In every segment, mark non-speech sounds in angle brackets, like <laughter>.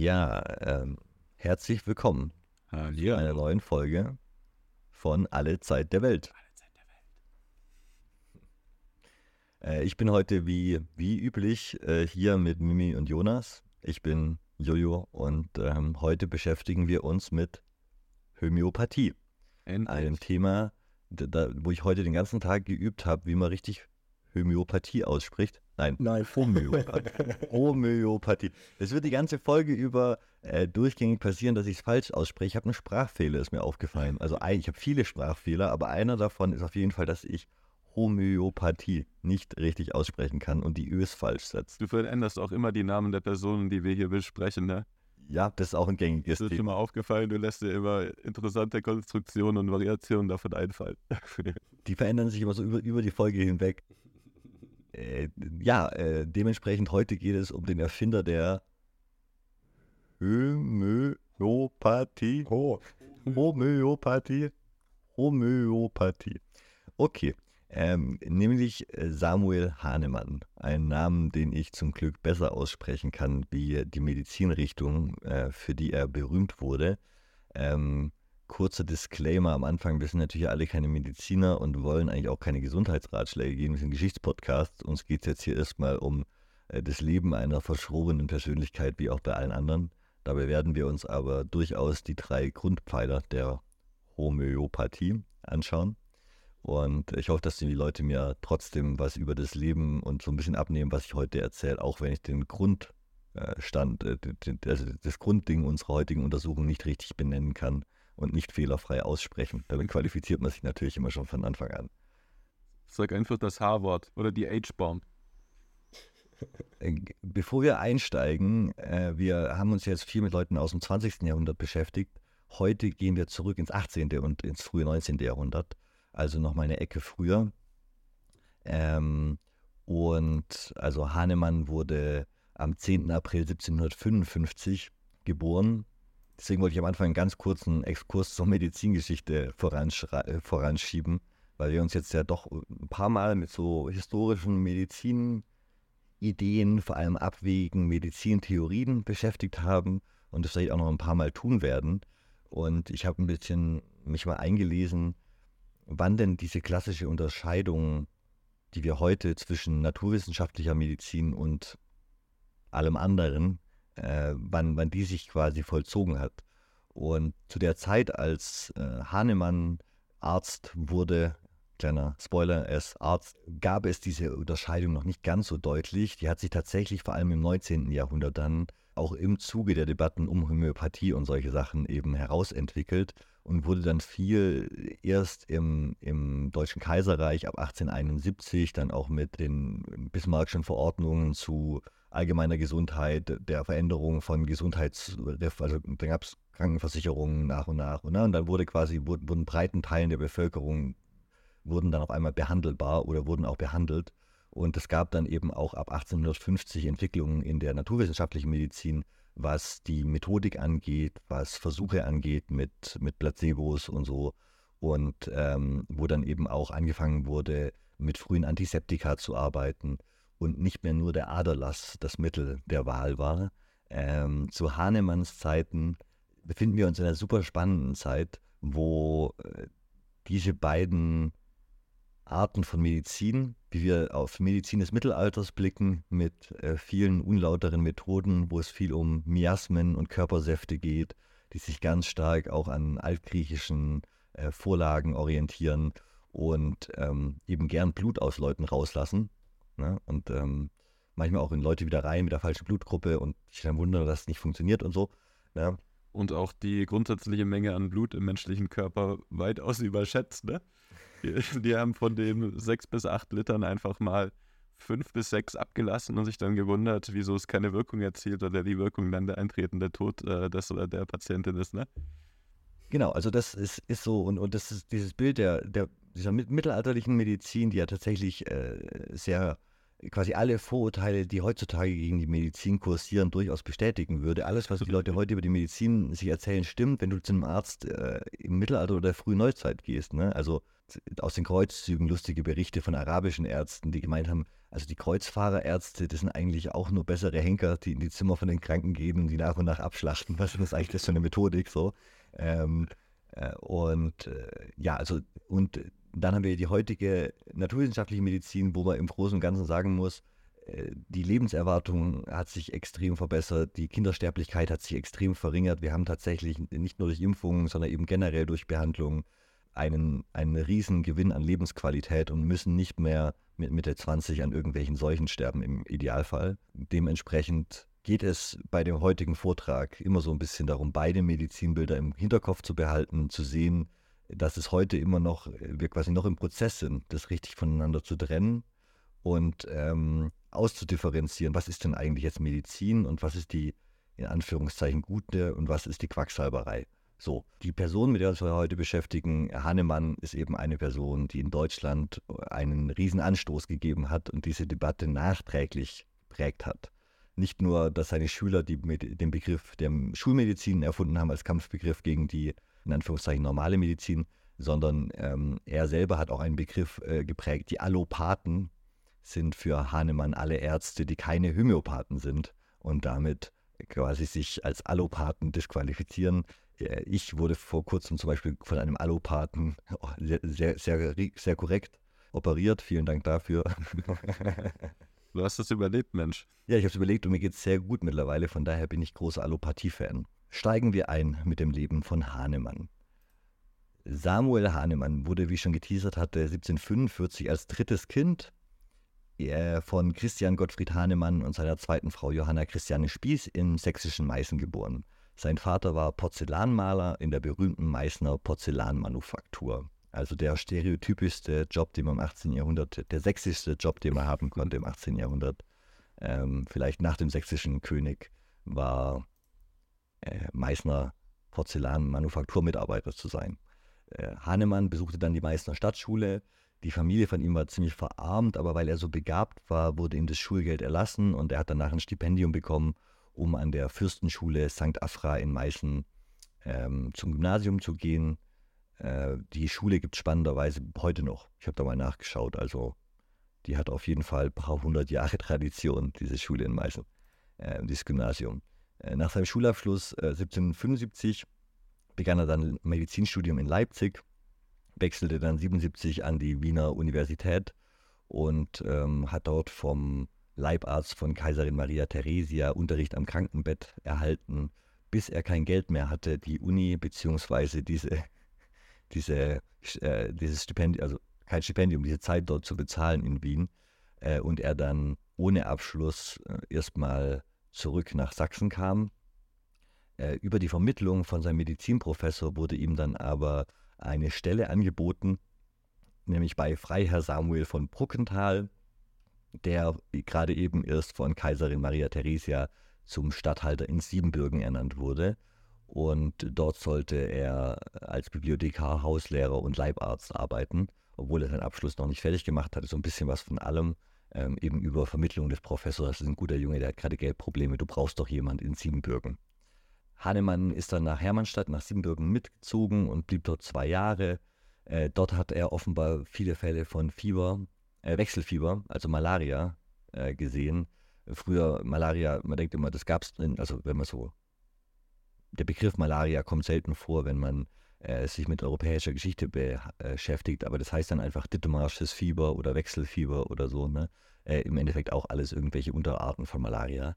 Ja, ähm, herzlich willkommen Hallihallo. zu einer neuen Folge von Alle Zeit der Welt. Äh, ich bin heute wie, wie üblich äh, hier mit Mimi und Jonas. Ich bin Jojo und ähm, heute beschäftigen wir uns mit Homöopathie. Einem Endlich. Thema, da, da, wo ich heute den ganzen Tag geübt habe, wie man richtig Homöopathie ausspricht. Nein, Nein. Homöopathie. <laughs> Homöopathie. Es wird die ganze Folge über äh, durchgängig passieren, dass ich es falsch ausspreche. Ich habe einen Sprachfehler, ist mir aufgefallen. Also ein, ich habe viele Sprachfehler, aber einer davon ist auf jeden Fall, dass ich Homöopathie nicht richtig aussprechen kann und die Ös falsch setzt. Du veränderst auch immer die Namen der Personen, die wir hier besprechen, ne? Ja, das ist auch ein gängiges Das ist dir Thema. mal aufgefallen, du lässt dir immer interessante Konstruktionen und Variationen davon einfallen. Die verändern sich immer so über, über die Folge hinweg. Äh, ja, äh, dementsprechend heute geht es um den Erfinder der Homöopathie. Oh, Homöopathie. Homöopathie. Okay. Ähm, nämlich äh, Samuel Hahnemann. Ein Namen, den ich zum Glück besser aussprechen kann, wie die Medizinrichtung, äh, für die er berühmt wurde. Ähm, kurzer Disclaimer am Anfang, wir sind natürlich alle keine Mediziner und wollen eigentlich auch keine Gesundheitsratschläge geben. Wir sind ein Geschichtspodcast. Uns geht es jetzt hier erstmal um äh, das Leben einer verschrobenen Persönlichkeit, wie auch bei allen anderen. Dabei werden wir uns aber durchaus die drei Grundpfeiler der Homöopathie anschauen. Und ich hoffe, dass die Leute mir trotzdem was über das Leben und so ein bisschen abnehmen, was ich heute erzähle, auch wenn ich den Grundstand, äh, den- also das Grundding unserer heutigen Untersuchung nicht richtig benennen kann und nicht fehlerfrei aussprechen. Damit qualifiziert man sich natürlich immer schon von Anfang an. Sag einfach das H-Wort oder die H-Bomb. Äh, Bevor wir einsteigen, äh, wir haben uns jetzt viel mit Leuten aus dem 20. Jahrhundert beschäftigt. Heute gehen wir zurück ins 18. und ins frühe 19. Jahrhundert, also noch mal eine Ecke früher. Ähm, und also Hahnemann wurde am 10. April 1755 geboren. Deswegen wollte ich am Anfang einen ganz kurzen Exkurs zur Medizingeschichte äh, voranschieben, weil wir uns jetzt ja doch ein paar Mal mit so historischen Medizin Ideen, vor allem Abwägen, Medizintheorien beschäftigt haben und das vielleicht auch noch ein paar Mal tun werden. Und ich habe ein bisschen mich mal eingelesen, wann denn diese klassische Unterscheidung, die wir heute zwischen naturwissenschaftlicher Medizin und allem anderen, äh, wann, wann die sich quasi vollzogen hat. Und zu der Zeit, als äh, Hahnemann Arzt wurde, kleiner Spoiler, er ist Arzt, gab es diese Unterscheidung noch nicht ganz so deutlich. Die hat sich tatsächlich vor allem im 19. Jahrhundert dann auch im Zuge der Debatten um Homöopathie und solche Sachen eben herausentwickelt und wurde dann viel erst im, im Deutschen Kaiserreich ab 1871 dann auch mit den Bismarckschen Verordnungen zu allgemeiner Gesundheit, der Veränderung von Gesundheits, also da gab es Krankenversicherungen nach und nach und, ne, und dann wurde quasi, wurden, wurden breiten Teilen der Bevölkerung wurden dann auf einmal behandelbar oder wurden auch behandelt. Und es gab dann eben auch ab 1850 Entwicklungen in der naturwissenschaftlichen Medizin, was die Methodik angeht, was Versuche angeht mit, mit Placebos und so. Und ähm, wo dann eben auch angefangen wurde, mit frühen Antiseptika zu arbeiten und nicht mehr nur der Aderlass das Mittel der Wahl war. Ähm, zu Hahnemanns Zeiten befinden wir uns in einer super spannenden Zeit, wo äh, diese beiden Arten von Medizin, wie wir auf Medizin des Mittelalters blicken, mit äh, vielen unlauteren Methoden, wo es viel um Miasmen und Körpersäfte geht, die sich ganz stark auch an altgriechischen äh, Vorlagen orientieren und ähm, eben gern Blut aus Leuten rauslassen. Ne? Und ähm, manchmal auch in Leute wieder rein mit der falschen Blutgruppe und sich dann wundern, dass es nicht funktioniert und so. Ne? Und auch die grundsätzliche Menge an Blut im menschlichen Körper weitaus <laughs> überschätzt, ne? Die, die haben von den sechs bis acht Litern einfach mal fünf bis sechs abgelassen und sich dann gewundert, wieso es keine Wirkung erzielt oder die Wirkung dann der eintretende Tod äh, des oder der Patientin ist, ne? Genau, also das ist, ist so, und, und das ist dieses Bild der, der, dieser mit- mittelalterlichen Medizin, die ja tatsächlich äh, sehr quasi alle Vorurteile, die heutzutage gegen die Medizin kursieren, durchaus bestätigen würde. Alles, was die Leute heute über die Medizin sich erzählen, stimmt, wenn du zu einem Arzt äh, im Mittelalter oder der frühen Neuzeit gehst. Ne? Also aus den Kreuzzügen lustige Berichte von arabischen Ärzten, die gemeint haben, also die Kreuzfahrerärzte, das sind eigentlich auch nur bessere Henker, die in die Zimmer von den Kranken gehen und die nach und nach abschlachten. Was ist eigentlich das für eine Methodik so? Ähm, äh, und äh, ja, also und dann haben wir die heutige naturwissenschaftliche Medizin, wo man im Großen und Ganzen sagen muss, äh, die Lebenserwartung hat sich extrem verbessert, die Kindersterblichkeit hat sich extrem verringert. Wir haben tatsächlich nicht nur durch Impfungen, sondern eben generell durch Behandlung einen, einen riesen Gewinn an Lebensqualität und müssen nicht mehr mit Mitte 20 an irgendwelchen Seuchen sterben im Idealfall. Dementsprechend geht es bei dem heutigen Vortrag immer so ein bisschen darum, beide Medizinbilder im Hinterkopf zu behalten, zu sehen, dass es heute immer noch, wir quasi noch im Prozess sind, das richtig voneinander zu trennen und ähm, auszudifferenzieren, was ist denn eigentlich jetzt Medizin und was ist die in Anführungszeichen gute und was ist die Quacksalberei. So, die Person, mit der wir uns heute beschäftigen, Hannemann, ist eben eine Person, die in Deutschland einen riesen Anstoß gegeben hat und diese Debatte nachträglich prägt hat. Nicht nur, dass seine Schüler die, den Begriff der Schulmedizin erfunden haben als Kampfbegriff gegen die, in Anführungszeichen, normale Medizin, sondern ähm, er selber hat auch einen Begriff äh, geprägt. Die Allopathen sind für Hahnemann alle Ärzte, die keine Homöopathen sind und damit quasi sich als Allopathen disqualifizieren. Äh, ich wurde vor kurzem zum Beispiel von einem Allopathen <laughs> oh, sehr, sehr, sehr, sehr korrekt operiert. Vielen Dank dafür. <laughs> Du hast das überlebt, Mensch. Ja, ich habe es überlegt und mir geht es sehr gut mittlerweile. Von daher bin ich großer Allopathie-Fan. Steigen wir ein mit dem Leben von Hahnemann. Samuel Hahnemann wurde, wie ich schon geteasert hatte, 1745 als drittes Kind von Christian Gottfried Hahnemann und seiner zweiten Frau Johanna Christiane Spieß im sächsischen Meißen geboren. Sein Vater war Porzellanmaler in der berühmten Meißner Porzellanmanufaktur. Also der stereotypischste Job, den man im 18. Jahrhundert, der sächsischste Job, den man haben konnte im 18. Jahrhundert, ähm, vielleicht nach dem sächsischen König, war äh, Meißner Porzellanmanufakturmitarbeiter zu sein. Äh, Hahnemann besuchte dann die Meißner Stadtschule. Die Familie von ihm war ziemlich verarmt, aber weil er so begabt war, wurde ihm das Schulgeld erlassen und er hat danach ein Stipendium bekommen, um an der Fürstenschule St. Afra in Meißen ähm, zum Gymnasium zu gehen. Äh, die Schule gibt es spannenderweise heute noch. Ich habe da mal nachgeschaut. Also die hat auf jeden Fall ein paar hundert Jahre Tradition, diese Schule in Meißen, äh, dieses Gymnasium. Äh, nach seinem Schulabschluss 1775 äh, begann er dann Medizinstudium in Leipzig, wechselte dann 77 an die Wiener Universität und ähm, hat dort vom Leibarzt von Kaiserin Maria Theresia Unterricht am Krankenbett erhalten, bis er kein Geld mehr hatte, die Uni bzw. diese <laughs> diese, äh, dieses Stipendium, also kein Stipendium, diese Zeit dort zu bezahlen in Wien. Äh, und er dann ohne Abschluss äh, erstmal zurück nach Sachsen kam. Äh, über die Vermittlung von seinem Medizinprofessor wurde ihm dann aber eine Stelle angeboten, nämlich bei Freiherr Samuel von Bruckenthal, der gerade eben erst von Kaiserin Maria Theresia zum Statthalter in Siebenbürgen ernannt wurde. Und dort sollte er als Bibliothekar, Hauslehrer und Leibarzt arbeiten, obwohl er seinen Abschluss noch nicht fertig gemacht hatte. So ein bisschen was von allem, ähm, eben über Vermittlung des Professors. Das ist ein guter Junge, der hat gerade Geldprobleme. Du brauchst doch jemand in Siebenbürgen. Hahnemann ist dann nach Hermannstadt, nach Siebenbürgen mitgezogen und blieb dort zwei Jahre. Äh, dort hat er offenbar viele Fälle von Fieber, äh, Wechselfieber, also Malaria, äh, gesehen. Früher Malaria, man denkt immer, das gab es, also wenn man so der Begriff Malaria kommt selten vor, wenn man äh, sich mit europäischer Geschichte beschäftigt, aber das heißt dann einfach Dithmarsches Fieber oder Wechselfieber oder so. Ne? Äh, Im Endeffekt auch alles irgendwelche Unterarten von Malaria.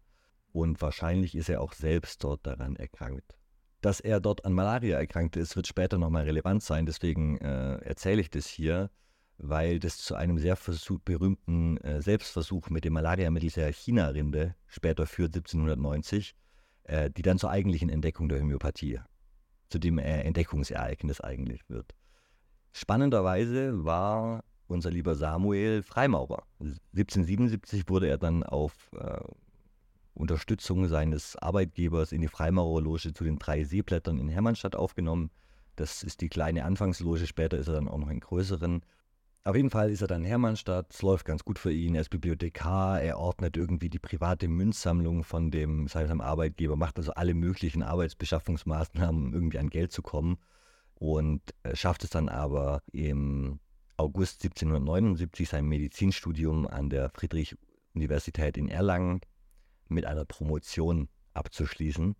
Und wahrscheinlich ist er auch selbst dort daran erkrankt. Dass er dort an Malaria erkrankt ist, wird später nochmal relevant sein. Deswegen äh, erzähle ich das hier, weil das zu einem sehr berühmten äh, Selbstversuch mit dem Malariamittel der China-Rinde später führt, 1790 äh, die dann zur eigentlichen Entdeckung der Homöopathie, zu dem äh, Entdeckungsereignis eigentlich wird. Spannenderweise war unser lieber Samuel Freimaurer. 1777 wurde er dann auf äh, Unterstützung seines Arbeitgebers in die Freimaurerloge zu den drei Seeblättern in Hermannstadt aufgenommen. Das ist die kleine Anfangsloge, später ist er dann auch noch in größeren. Auf jeden Fall ist er dann Hermannstadt, es läuft ganz gut für ihn, er ist Bibliothekar, er ordnet irgendwie die private Münzsammlung von dem seinem Arbeitgeber, macht also alle möglichen Arbeitsbeschaffungsmaßnahmen, um irgendwie an Geld zu kommen und äh, schafft es dann aber im August 1779 sein Medizinstudium an der Friedrich-Universität in Erlangen mit einer Promotion abzuschließen,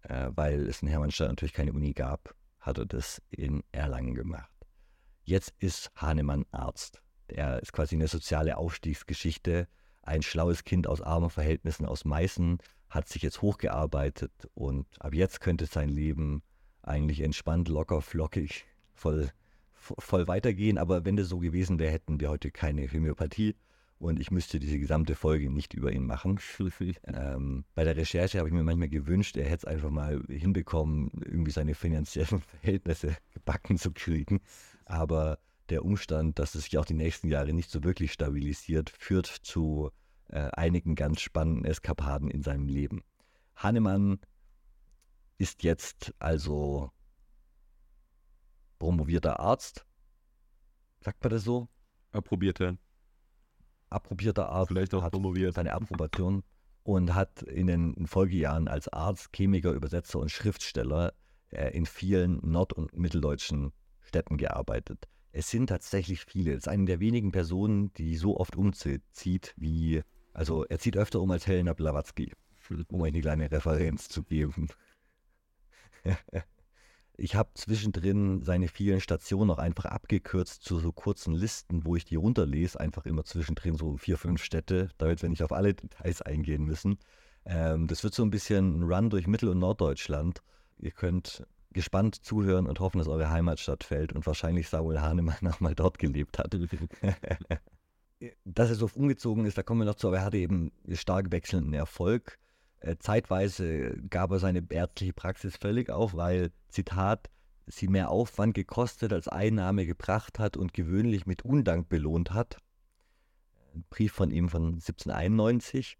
äh, weil es in Hermannstadt natürlich keine Uni gab, hat er das in Erlangen gemacht. Jetzt ist Hahnemann Arzt. Er ist quasi eine soziale Aufstiegsgeschichte. Ein schlaues Kind aus armen Verhältnissen aus Meißen hat sich jetzt hochgearbeitet und ab jetzt könnte sein Leben eigentlich entspannt, locker, flockig, voll, voll weitergehen. Aber wenn das so gewesen wäre, hätten wir heute keine Homöopathie und ich müsste diese gesamte Folge nicht über ihn machen. <laughs> ähm, bei der Recherche habe ich mir manchmal gewünscht, er hätte es einfach mal hinbekommen, irgendwie seine finanziellen <laughs> Verhältnisse gebacken zu kriegen. Aber der Umstand, dass es sich auch die nächsten Jahre nicht so wirklich stabilisiert, führt zu äh, einigen ganz spannenden Eskapaden in seinem Leben. Hahnemann ist jetzt also promovierter Arzt. Sagt man das so? Approbierter. Approbierter Arzt. Vielleicht auch hat promoviert. Seine Approbation und hat in den Folgejahren als Arzt, Chemiker, Übersetzer und Schriftsteller äh, in vielen nord- und mitteldeutschen Städten gearbeitet. Es sind tatsächlich viele. Es ist eine der wenigen Personen, die so oft umzieht wie, also er zieht öfter um als Helena Blavatsky, um euch eine kleine Referenz zu geben. <laughs> ich habe zwischendrin seine vielen Stationen auch einfach abgekürzt zu so kurzen Listen, wo ich die runterlese, einfach immer zwischendrin so vier, fünf Städte, damit wir nicht auf alle Details eingehen müssen. Ähm, das wird so ein bisschen ein Run durch Mittel- und Norddeutschland. Ihr könnt gespannt zuhören und hoffen, dass eure Heimatstadt fällt und wahrscheinlich Samuel Hahnemann <laughs> auch mal dort gelebt hat. <laughs> dass er so umgezogen ist, da kommen wir noch zu, aber er hatte eben stark wechselnden Erfolg. Äh, zeitweise gab er seine ärztliche Praxis völlig auf, weil, Zitat, sie mehr Aufwand gekostet als Einnahme gebracht hat und gewöhnlich mit Undank belohnt hat. Ein Brief von ihm von 1791.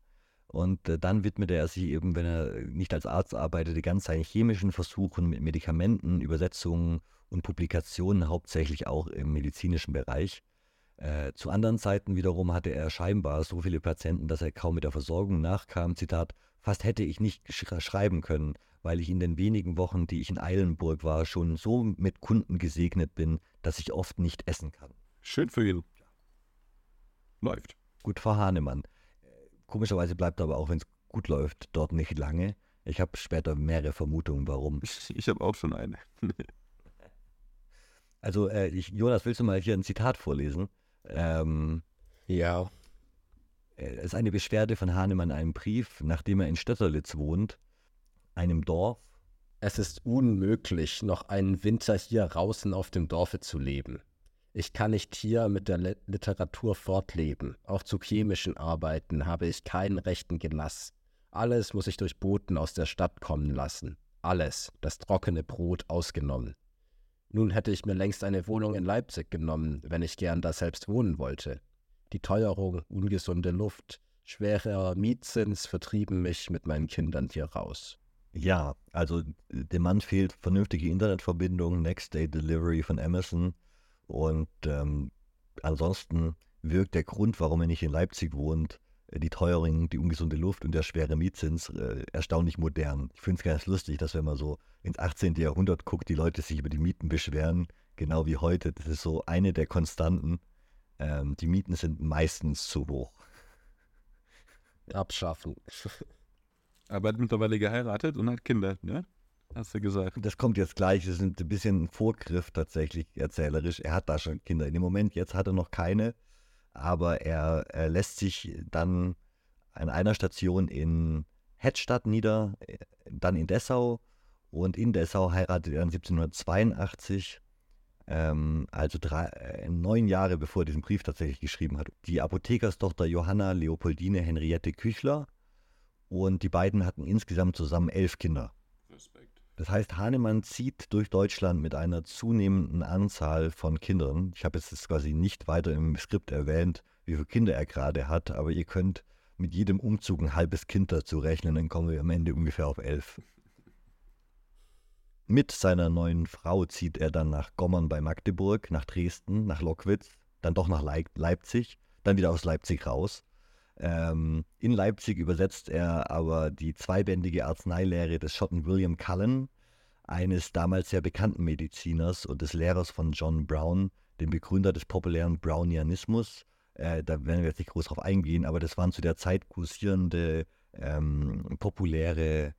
Und äh, dann widmete er sich eben, wenn er nicht als Arzt arbeitete, ganz seinen chemischen Versuchen mit Medikamenten, Übersetzungen und Publikationen, hauptsächlich auch im medizinischen Bereich. Äh, zu anderen Zeiten wiederum hatte er scheinbar so viele Patienten, dass er kaum mit der Versorgung nachkam. Zitat, fast hätte ich nicht sch schreiben können, weil ich in den wenigen Wochen, die ich in Eilenburg war, schon so mit Kunden gesegnet bin, dass ich oft nicht essen kann. Schön für ihn. Läuft. Gut für Hahnemann. Komischerweise bleibt aber auch, wenn es gut läuft, dort nicht lange. Ich habe später mehrere Vermutungen, warum. <laughs> Ich habe auch schon eine. <laughs> also, äh, ich, Jonas, willst du mal hier ein Zitat vorlesen? Ähm, ja. Es ist eine Beschwerde von Hahnemann in einem Brief, nachdem er in Stötterlitz wohnt, einem Dorf. Es ist unmöglich, noch einen Winter hier draußen auf dem Dorfe zu leben. Ich kann nicht hier mit der Literatur fortleben. Auch zu chemischen Arbeiten habe ich keinen rechten Gelass. Alles muss ich durch Boten aus der Stadt kommen lassen. Alles, das trockene Brot ausgenommen. Nun hätte ich mir längst eine Wohnung in Leipzig genommen, wenn ich gern da selbst wohnen wollte. Die Teuerung, ungesunde Luft, schwerer Mietzins vertrieben mich mit meinen Kindern hier raus. Ja, also dem Mann fehlt vernünftige Internetverbindung, Next Day Delivery von Amazon und ähm, ansonsten wirkt der Grund, warum er nicht in Leipzig wohnt, äh, die Teuerung, die ungesunde Luft und der schwere Mietzins äh, erstaunlich modern. Ich finde es ganz lustig, dass wenn man so ins 18. Jahrhundert guckt, die Leute sich über die Mieten beschweren, genau wie heute. Das ist so eine der Konstanten. Ähm, die Mieten sind meistens zu hoch. Abschaffen. <laughs> Aber er hat mittlerweile geheiratet und hat Kinder, ne? Hast du gesagt. Das kommt jetzt gleich. Das ist ein bisschen ein Vorgriff tatsächlich erzählerisch. Er hat da schon Kinder. In dem Moment, jetzt hat er noch keine, aber er, er lässt sich dann an einer Station in Hettstadt nieder, dann in Dessau und in Dessau heiratet er dann 1782, ähm, also drei, äh, neun Jahre bevor er diesen Brief tatsächlich geschrieben hat. Die Apothekerstochter Johanna Leopoldine Henriette Küchler und die beiden hatten insgesamt zusammen elf Kinder. Das heißt, Hahnemann zieht durch Deutschland mit einer zunehmenden Anzahl von Kindern. Ich habe jetzt quasi nicht weiter im Skript erwähnt, wie viele Kinder er gerade hat, aber ihr könnt mit jedem Umzug ein halbes Kind dazu rechnen, dann kommen wir am Ende ungefähr auf elf. Mit seiner neuen Frau zieht er dann nach Gommern bei Magdeburg, nach Dresden, nach Lockwitz, dann doch nach Leip Leipzig, dann wieder aus Leipzig raus. Ähm, in Leipzig übersetzt er aber die zweibändige Arzneilehre des Schotten William Cullen, eines damals sehr bekannten Mediziners und des Lehrers von John Brown, dem Begründer des populären Brownianismus. Äh, da werden wir jetzt nicht groß drauf eingehen, aber das waren zu der Zeit kursierende ähm, populäre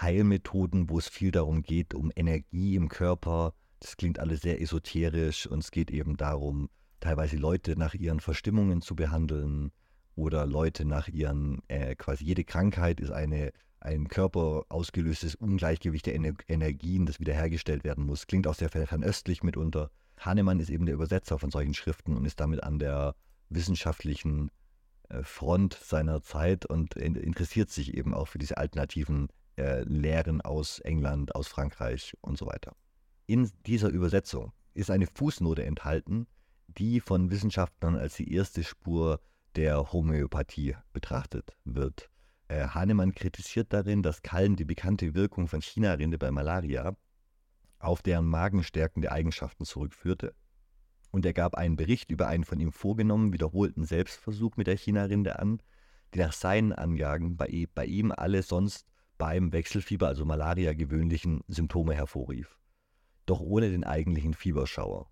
Heilmethoden, wo es viel darum geht, um Energie im Körper. Das klingt alles sehr esoterisch und es geht eben darum, teilweise Leute nach ihren Verstimmungen zu behandeln oder Leute nach ihren, äh, quasi jede Krankheit ist eine, ein Körper ausgelöstes Ungleichgewicht der Ener Energien, das wiederhergestellt werden muss. Klingt auch sehr fernöstlich mitunter. Hahnemann ist eben der Übersetzer von solchen Schriften und ist damit an der wissenschaftlichen äh, Front seiner Zeit und interessiert sich eben auch für diese alternativen äh, Lehren aus England, aus Frankreich und so weiter. In dieser Übersetzung ist eine Fußnote enthalten, die von Wissenschaftlern als die erste Spur der Homöopathie betrachtet wird. Äh, Hahnemann kritisiert darin, dass Kallen die bekannte Wirkung von China-Rinde bei Malaria auf deren magenstärkende Eigenschaften zurückführte. Und er gab einen Bericht über einen von ihm vorgenommenen wiederholten Selbstversuch mit der China-Rinde an, die nach seinen Angaben bei, bei ihm alle sonst beim Wechselfieber, also Malaria, gewöhnlichen Symptome hervorrief. Doch ohne den eigentlichen Fieberschauer.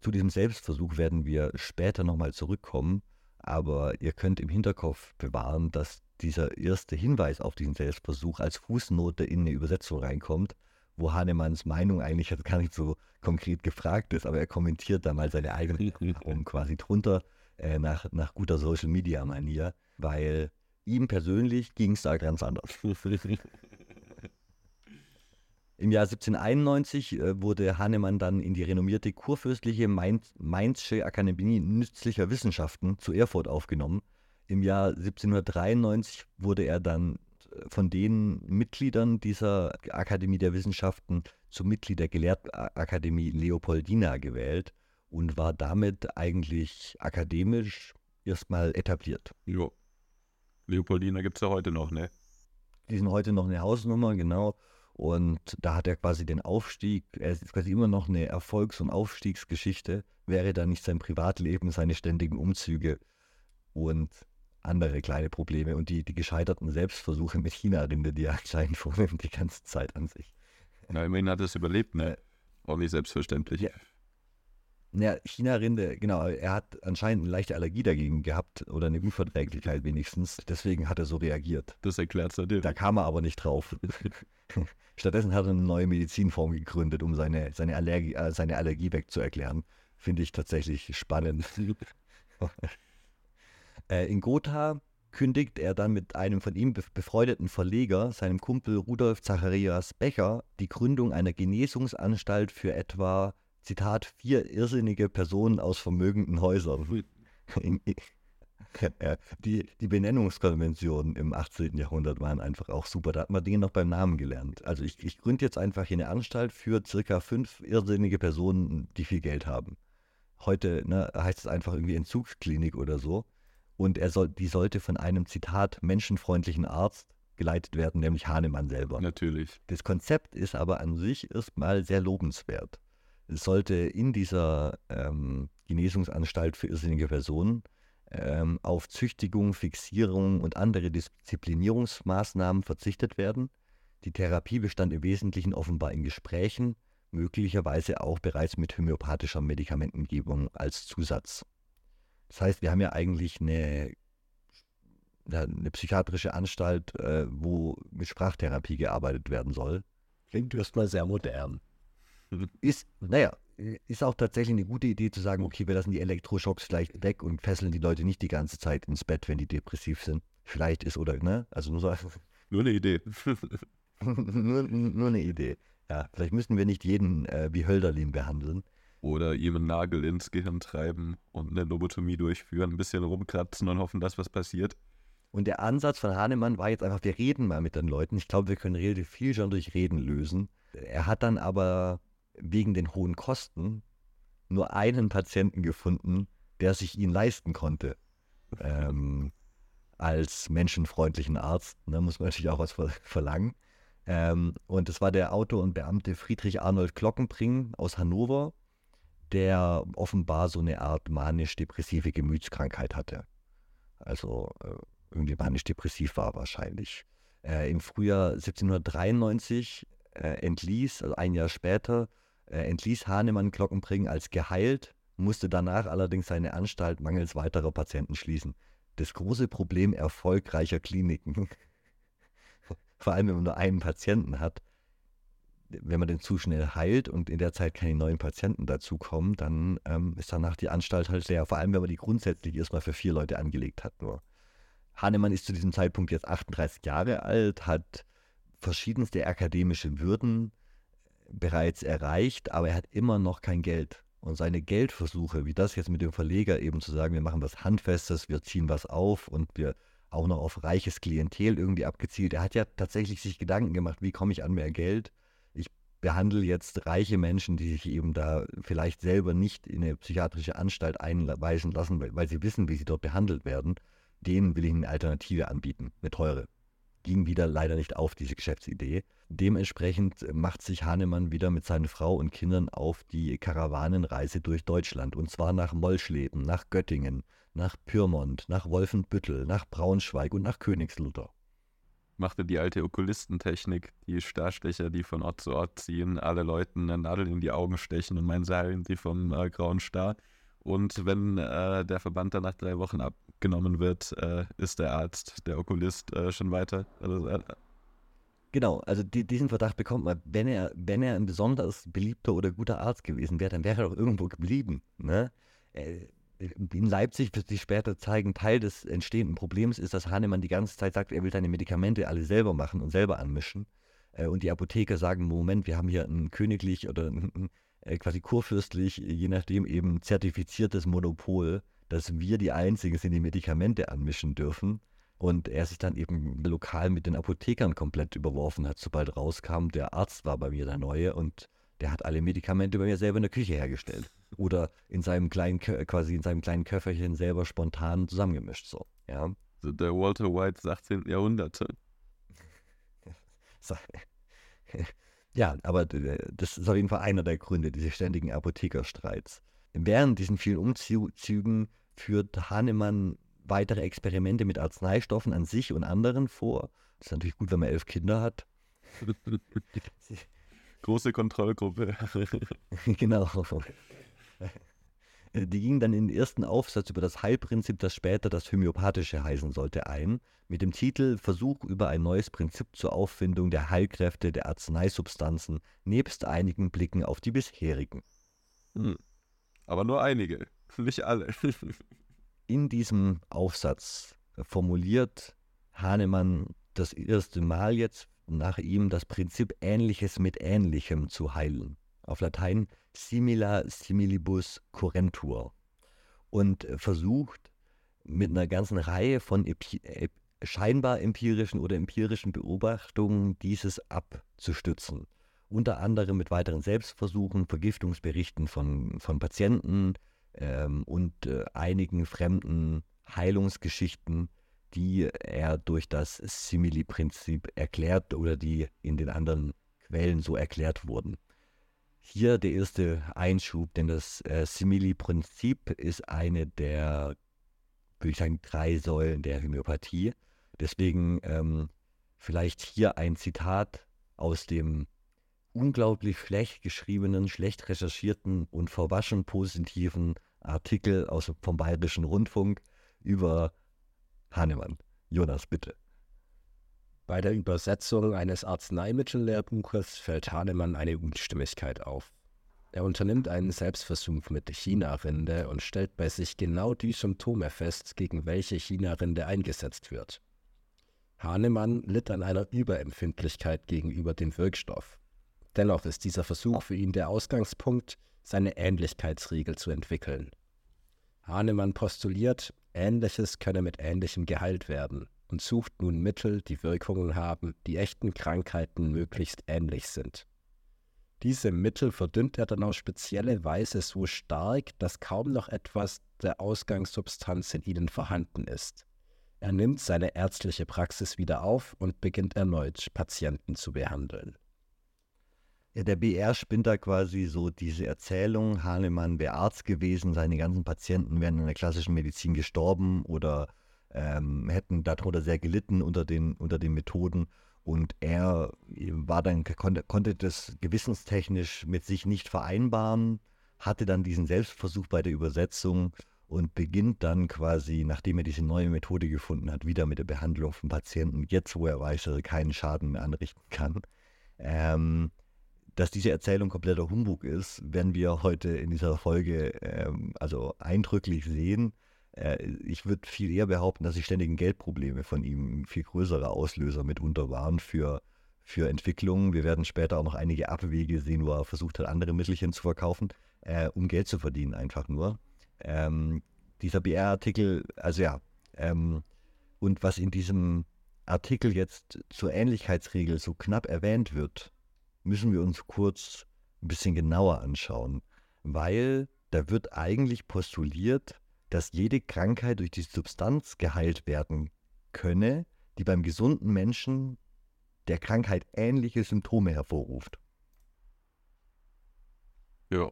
Zu diesem Selbstversuch werden wir später nochmal zurückkommen, aber ihr könnt im Hinterkopf bewahren, dass dieser erste Hinweis auf diesen Selbstversuch als Fußnote in eine Übersetzung reinkommt, wo Hahnemanns Meinung eigentlich jetzt gar nicht so konkret gefragt ist, aber er kommentiert da mal seine eigene <laughs> Erfahrung quasi drunter äh, nach, nach guter Social Media Manier, weil ihm persönlich ging es da ganz anders. <laughs> Im Jahr 1791 äh, wurde Hahnemann dann in die renommierte kurfürstliche Mainz, Mainzsche Akademie nützlicher Wissenschaften zu Erfurt aufgenommen. Im Jahr 1793 wurde er dann von den Mitgliedern dieser Akademie der Wissenschaften zum Mitglied der Gelehrtenakademie Leopoldina gewählt und war damit eigentlich akademisch erstmal etabliert. Ja. Leopoldina gibt es ja heute noch, ne? Die sind heute noch eine Hausnummer, genau. Und da hat er quasi den Aufstieg, er ist quasi immer noch eine Erfolgs- und Aufstiegsgeschichte, wäre da nicht sein Privatleben, seine ständigen Umzüge und andere kleine Probleme und die, die gescheiterten Selbstversuche mit China-Rinde, die er <laughs> anscheinend vornimmt, die ganze Zeit an sich. Na, immerhin hat er es überlebt, ne? Auch nicht selbstverständlich. Ja. Ja, China-Rinde, genau, er hat anscheinend eine leichte Allergie dagegen gehabt oder eine Unverträglichkeit wenigstens. Deswegen hat er so reagiert. Das erklärt es natürlich. Da kam er aber nicht drauf. <laughs> Stattdessen hat er eine neue Medizinform gegründet, um seine, seine, Allergie, äh, seine Allergie wegzuerklären. Finde ich tatsächlich spannend. <laughs> Äh, in Gotha kündigt er dann mit einem von ihm befreundeten Verleger, seinem Kumpel Rudolf Zacharias Becher, die Gründung einer Genesungsanstalt für etwa, Zitat, vier irrsinnige Personen aus vermögenden Häusern. die, die Benennungskonventionen im 18. Jahrhundert waren einfach auch super. Da hat man Dinge noch beim Namen gelernt. Also ich, ich gründe jetzt einfach hier eine Anstalt für circa fünf irrsinnige Personen, die viel Geld haben. Heute ne, heißt es einfach irgendwie Entzugsklinik oder so. Und er soll, die sollte von einem Zitat menschenfreundlichen Arzt geleitet werden, nämlich Hahnemann selber. Natürlich. Das Konzept ist aber an sich erstmal sehr lobenswert. Sollte in dieser ähm, Genesungsanstalt für irrsinnige Personen ähm, auf Züchtigung, Fixierung und andere Disziplinierungsmaßnahmen verzichtet werden. Die Therapie bestand im Wesentlichen offenbar in Gesprächen, möglicherweise auch bereits mit homöopathischer Medikamentengebung als Zusatz. Das heißt, wir haben ja eigentlich eine, eine psychiatrische Anstalt, äh, wo mit Sprachtherapie gearbeitet werden soll. Klingt erstmal sehr modern. Ist, naja, ist auch tatsächlich eine gute Idee zu sagen, okay, wir lassen die Elektroschocks vielleicht weg und fesseln die Leute nicht die ganze Zeit ins Bett, wenn die depressiv sind. Vielleicht ist, oder, ne? Also nur so. <laughs> Nur eine Idee. <laughs> nur, nur eine Idee. Ja, vielleicht müssen wir nicht jeden äh, wie Hölderlin behandeln. Oder ihm einen Nagel ins Gehirn treiben und eine Lobotomie durchführen, ein bisschen rumkratzen und hoffen, dass was passiert. Und der Ansatz von Hahnemann war jetzt einfach, wir reden mal mit den Leuten. Ich glaube, wir können relativ viel schon durch Reden lösen. Er hat dann aber wegen den hohen Kosten nur einen Patienten gefunden, der sich ihn leisten konnte. Ähm, als menschenfreundlichen Arzt. Da muss man natürlich auch was verlangen. Ähm, und das war der Autor und Beamte Friedrich Arnold Glockenbring aus Hannover der offenbar so eine Art manisch-depressive Gemütskrankheit hatte. Also äh, irgendwie manisch-depressiv war wahrscheinlich. Äh, Im Frühjahr 1793 äh, entließ, also ein Jahr später, äh, entließ Hahnemann Glockenbring als geheilt, musste danach allerdings seine Anstalt mangels weiterer Patienten schließen. Das große Problem erfolgreicher Kliniken, <laughs> vor allem wenn man nur einen Patienten hat, wenn man den zu schnell heilt und in der Zeit keine neuen Patienten dazukommen, dann ähm, ist danach die Anstalt halt leer. Vor allem, wenn man die grundsätzlich erstmal für vier Leute angelegt hat nur. Hahnemann ist zu diesem Zeitpunkt jetzt 38 Jahre alt, hat verschiedenste akademische Würden bereits erreicht, aber er hat immer noch kein Geld. Und seine Geldversuche, wie das jetzt mit dem Verleger eben zu sagen, wir machen was Handfestes, wir ziehen was auf und wir auch noch auf reiches Klientel irgendwie abgezielt. Er hat ja tatsächlich sich Gedanken gemacht, wie komme ich an mehr Geld? Ich behandle jetzt reiche Menschen, die sich eben da vielleicht selber nicht in eine psychiatrische Anstalt einweisen lassen, weil, weil sie wissen, wie sie dort behandelt werden denen will ich eine Alternative anbieten, eine teure. Ging wieder leider nicht auf, diese Geschäftsidee. Dementsprechend macht sich Hahnemann wieder mit seinen Frau und Kindern auf die Karawanenreise durch Deutschland. Und zwar nach Mollschleben, nach Göttingen, nach Pyrmont, nach Wolfenbüttel, nach Braunschweig und nach Königslutter. Machte die alte Okulistentechnik, die Starstecher, die von Ort zu Ort ziehen, alle Leuten eine Nadel in die Augen stechen und meinen, sie die vom äh, grauen Star. Und wenn äh, der Verband dann nach drei Wochen abgenommen wird, äh, ist der Arzt, der Okulist äh, schon weiter. Also, äh, genau, also die, diesen Verdacht bekommt man, wenn er, wenn er ein besonders beliebter oder guter Arzt gewesen wäre, dann wäre er doch irgendwo geblieben. Ne? Äh, in Leipzig wird sich später zeigen, Teil des entstehenden Problems ist, dass Hahnemann die ganze Zeit sagt, er will seine Medikamente alle selber machen und selber anmischen. Äh, und die Apotheker sagen, Moment, wir haben hier ein königlich oder ein <laughs> äh, quasi kurfürstlich, je nachdem eben zertifiziertes Monopol, dass wir die Einzigen sind, die Medikamente anmischen dürfen. Und er sich dann eben lokal mit den Apothekern komplett überworfen hat, sobald rauskam, der Arzt war bei mir der Neue und der hat alle Medikamente bei mir selber in der Küche hergestellt. Oder in seinem kleinen, quasi in seinem kleinen Köfferchen selber spontan zusammengemischt. So, ja. Der Walter White des 18. Jahrhunderts. <laughs> Ja, aber das ist auf jeden Fall einer der Gründe, diese ständigen Apothekerstreits. Während diesen vielen Umzügen führt Hahnemann weitere Experimente mit Arzneistoffen an sich und anderen vor. Das ist natürlich gut, wenn man elf Kinder hat. <laughs> Große Kontrollgruppe. <laughs> genau. Die ging dann in den ersten Aufsatz über das Heilprinzip, das später das Homöopathische heißen sollte, ein, mit dem Titel Versuch über ein neues Prinzip zur Auffindung der Heilkräfte der Arzneisubstanzen, nebst einigen Blicken auf die bisherigen. Hm. Aber nur einige, nicht alle. <laughs> in diesem Aufsatz formuliert Hahnemann das erste Mal jetzt nach ihm das Prinzip Ähnliches mit Ähnlichem zu heilen. Auf Latein simila similibus currentur und versucht mit einer ganzen Reihe von epi scheinbar empirischen oder empirischen Beobachtungen dieses abzustützen. Unter anderem mit weiteren Selbstversuchen, Vergiftungsberichten von, von Patienten ähm, und äh, einigen fremden Heilungsgeschichten, die er durch das Simili-Prinzip erklärt oder die in den anderen Quellen so erklärt wurden. Hier der erste Einschub, denn das äh, Simili-Prinzip ist eine der, würde ich sagen, drei Säulen der Homöopathie. Deswegen ähm, vielleicht hier ein Zitat aus dem unglaublich schlecht geschriebenen, schlecht recherchierten und verwaschen positiven Artikel aus, vom Bayerischen Rundfunk über Hahnemann. Jonas, bitte. Bei der Übersetzung eines Arzneimittellehrbuches fällt Hahnemann eine Unstimmigkeit auf. Er unternimmt einen Selbstversuch mit China-Rinde und stellt bei sich genau die Symptome fest, gegen welche China-Rinde eingesetzt wird. Hahnemann litt an einer Überempfindlichkeit gegenüber dem Wirkstoff. Dennoch ist dieser Versuch für ihn der Ausgangspunkt, seine Ähnlichkeitsregel zu entwickeln. Hahnemann postuliert, Ähnliches könne mit Ähnlichem geheilt werden und sucht nun Mittel, die Wirkungen haben, die echten Krankheiten möglichst ähnlich sind. Diese Mittel verdünnt er dann auf spezielle Weise so stark, dass kaum noch etwas der Ausgangssubstanz in ihnen vorhanden ist. Er nimmt seine ärztliche Praxis wieder auf und beginnt erneut, Patienten zu behandeln. Ja, der BR spinnt da quasi so diese Erzählung, Hahnemann wäre Arzt gewesen, seine ganzen Patienten wären in der klassischen Medizin gestorben oder ähm, hätten darunter sehr gelitten unter den, unter den Methoden. Und er war dann, konnte, konnte das gewissenstechnisch mit sich nicht vereinbaren, hatte dann diesen Selbstversuch bei der Übersetzung und beginnt dann quasi, nachdem er diese neue Methode gefunden hat, wieder mit der Behandlung von Patienten, jetzt wo er weiß, dass er keinen Schaden mehr anrichten kann. Ähm, dass diese Erzählung kompletter Humbug ist, werden wir heute in dieser Folge ähm, also eindrücklich sehen. Äh, ich würde viel eher behaupten, dass die ständigen Geldprobleme von ihm viel größerer Auslöser mitunter waren für, für Entwicklungen. Wir werden später auch noch einige Abwege sehen, wo er versucht hat, andere Mittelchen zu verkaufen, äh, um Geld zu verdienen, einfach nur. Ähm, dieser BR-Artikel, also ja, ähm, und was in diesem Artikel jetzt zur Ähnlichkeitsregel so knapp erwähnt wird, müssen wir uns kurz ein bisschen genauer anschauen, weil da wird eigentlich postuliert, dass jede Krankheit durch die Substanz geheilt werden könne, die beim gesunden Menschen der Krankheit ähnliche Symptome hervorruft. Ja.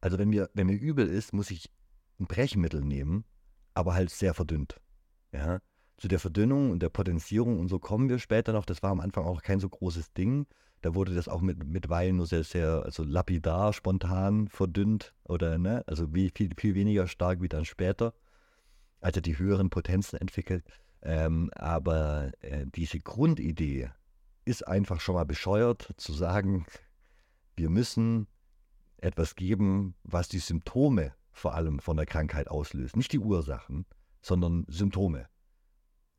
Also wenn mir, wenn mir übel ist, muss ich ein Brechmittel nehmen, aber halt sehr verdünnt. Ja. Zu der Verdünnung und der Potenzierung und so kommen wir später noch. Das war am Anfang auch kein so großes Ding. Da wurde das auch mit, mitweilen nur sehr, sehr also lapidar, spontan verdünnt oder, ne, also wie, viel, viel weniger stark wie dann später, als er die höheren Potenzen entwickelt. Ähm, aber äh, diese Grundidee ist einfach schon mal bescheuert, zu sagen, wir müssen etwas geben, was die Symptome vor allem von der Krankheit auslöst. Nicht die Ursachen, sondern Symptome.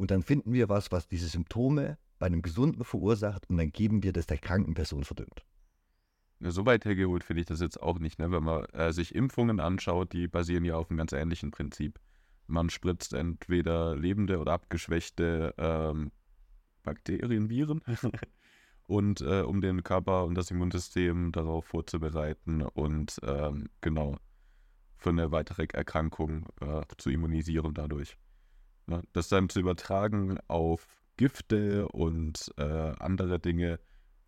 Und dann finden wir was, was diese Symptome bei einem Gesunden verursacht und dann geben wir das der kranken Person verdünnt. Ja, so weit hergeholt finde ich das jetzt auch nicht. Ne? Wenn man äh, sich Impfungen anschaut, die basieren ja auf einem ganz ähnlichen Prinzip. Man spritzt entweder lebende oder abgeschwächte ähm, Bakterien, Viren, <laughs> und äh, um den Körper und das Immunsystem darauf vorzubereiten und ähm, genau für eine weitere Erkrankung äh, zu immunisieren dadurch. Ne? Das dann zu übertragen auf Gifte und äh, andere Dinge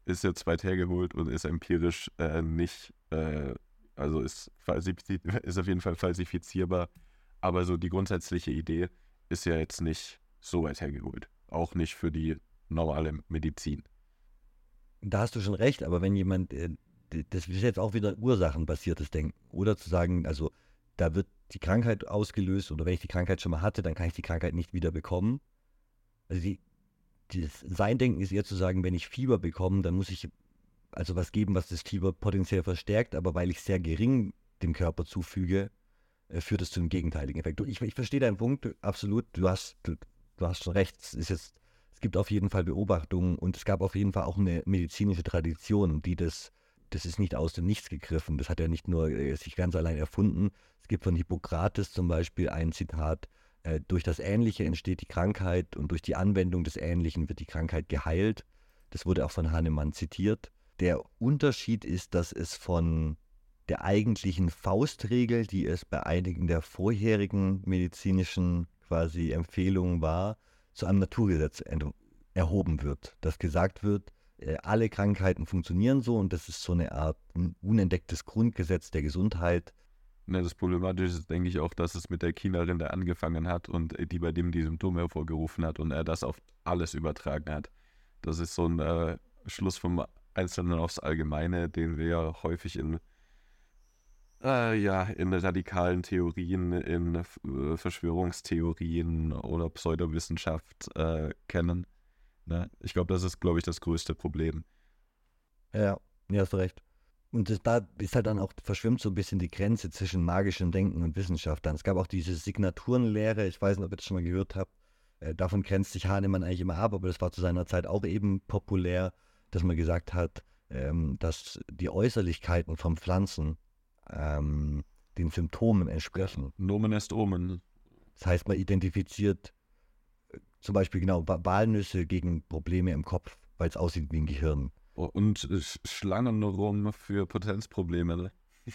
ist jetzt weit hergeholt und ist empirisch äh, nicht, äh, also ist, ist auf jeden Fall falsifizierbar. Aber so die grundsätzliche Idee ist ja jetzt nicht so weit hergeholt. Auch nicht für die normale Medizin. Da hast du schon recht, aber wenn jemand, äh, das ist jetzt auch wieder ursachenbasiertes Denken. Oder zu sagen, also da wird die Krankheit ausgelöst oder wenn ich die Krankheit schon mal hatte, dann kann ich die Krankheit nicht wieder bekommen. Also die, das sein Denken ist eher zu sagen, wenn ich Fieber bekomme, dann muss ich also was geben, was das Fieber potenziell verstärkt, aber weil ich sehr gering dem Körper zufüge, äh, führt es zu einem gegenteiligen Effekt. Ich, ich verstehe deinen Punkt absolut. Du hast, du, du hast schon recht. Es, ist jetzt, es gibt auf jeden Fall Beobachtungen und es gab auf jeden Fall auch eine medizinische Tradition, die das, das ist nicht aus dem Nichts gegriffen. Das hat er nicht nur äh, sich ganz allein erfunden, es gibt von Hippokrates zum Beispiel ein Zitat, äh, durch das Ähnliche entsteht die Krankheit und durch die Anwendung des Ähnlichen wird die Krankheit geheilt. Das wurde auch von Hahnemann zitiert. Der Unterschied ist, dass es von der eigentlichen Faustregel, die es bei einigen der vorherigen medizinischen quasi Empfehlungen war, zu einem Naturgesetz erhoben wird. Dass gesagt wird, alle Krankheiten funktionieren so und das ist so eine Art unentdecktes Grundgesetz der Gesundheit, Ne, das Problematische ist, denke ich, auch, dass es mit der China-Rinde angefangen hat und äh, die bei dem die Symptome hervorgerufen hat und er das auf alles übertragen hat. Das ist so ein äh, Schluss vom Einzelnen aufs Allgemeine, den wir ja häufig in, äh, ja, in radikalen Theorien, in äh, Verschwörungstheorien oder Pseudowissenschaft äh, kennen. Ne? Ich glaube, das ist, glaube ich, das größte Problem. Ja, ja, hast du recht. Und das, da ist halt dann auch, verschwimmt so ein bisschen die Grenze zwischen magischem Denken und Wissenschaft dann. Es gab auch diese Signaturenlehre, ich weiß nicht, ob ihr das schon mal gehört habt. Äh, davon grenzt sich Hahnemann eigentlich immer ab, aber das war zu seiner Zeit auch eben populär, dass man gesagt hat, ähm, dass die Äußerlichkeiten von Pflanzen ähm, den Symptomen entsprechen. Nomen est Omen. Das heißt, man identifiziert zum Beispiel genau Walnüsse gegen Probleme im Kopf, weil es aussieht wie ein Gehirn. Und Schlangen rum für Potenzprobleme. Ne? <laughs>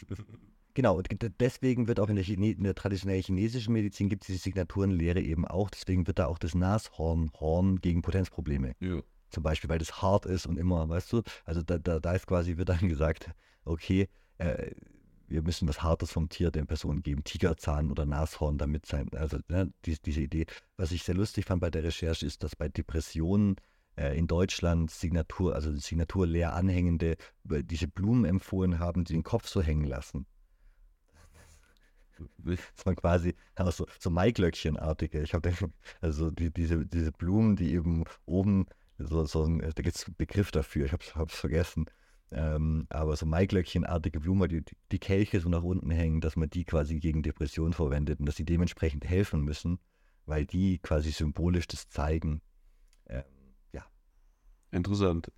Genau, und deswegen wird auch in der, Chine in der traditionellen chinesischen Medizin gibt es diese Signaturenlehre eben auch. Deswegen wird da auch das Nashornhorn gegen Potenzprobleme ja. Zum Beispiel, weil das hart ist und immer, weißt du, also da, da, da ist quasi, wird dann <laughs> gesagt, okay, äh, wir müssen was Hartes vom Tier der Person geben, Tigerzahn oder Nashorn damit sein. Also ne, die, diese Idee. Was ich sehr lustig fand bei der Recherche ist, dass bei Depressionen äh, in Deutschland Signatur, also Signatur leer anhängende, diese Blumen empfohlen haben, die den Kopf so hängen lassen. Das waren quasi auch so, so Maiglöckchenartige. Ich habe also die, diese, diese Blumen, die eben oben so, so ein, da gibt es einen Begriff dafür, ich habe es vergessen. Ähm, aber so Maiglöckchenartige Blumen, die, die Kelche so nach unten hängen, dass man die quasi gegen Depression verwendet und dass sie dementsprechend helfen müssen, weil die quasi symbolisch das zeigen. Ähm, ja. Interessant.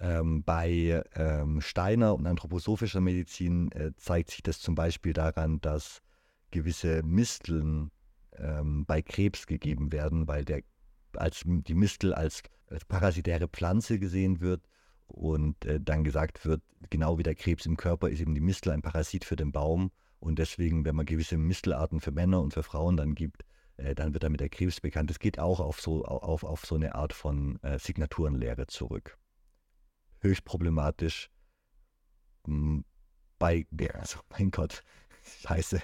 ähm, bei ähm, Steiner und anthroposophischer Medizin äh, zeigt sich das zum Beispiel daran, dass gewisse Misteln ähm, bei Krebs gegeben werden, weil der als die Mistel als, als parasitäre Pflanze gesehen wird und äh, dann gesagt wird, genau wie der Krebs im Körper ist eben die Mistel ein Parasit für den Baum und deswegen, wenn man gewisse Mistelarten für Männer und für Frauen dann gibt, äh, dann wird damit der Krebs bekannt. Das geht auch auf so, auf, auf so eine Art von äh, Signaturenlehre zurück. Höchst problematisch hm, bei, also mein Gott, <laughs> scheiße.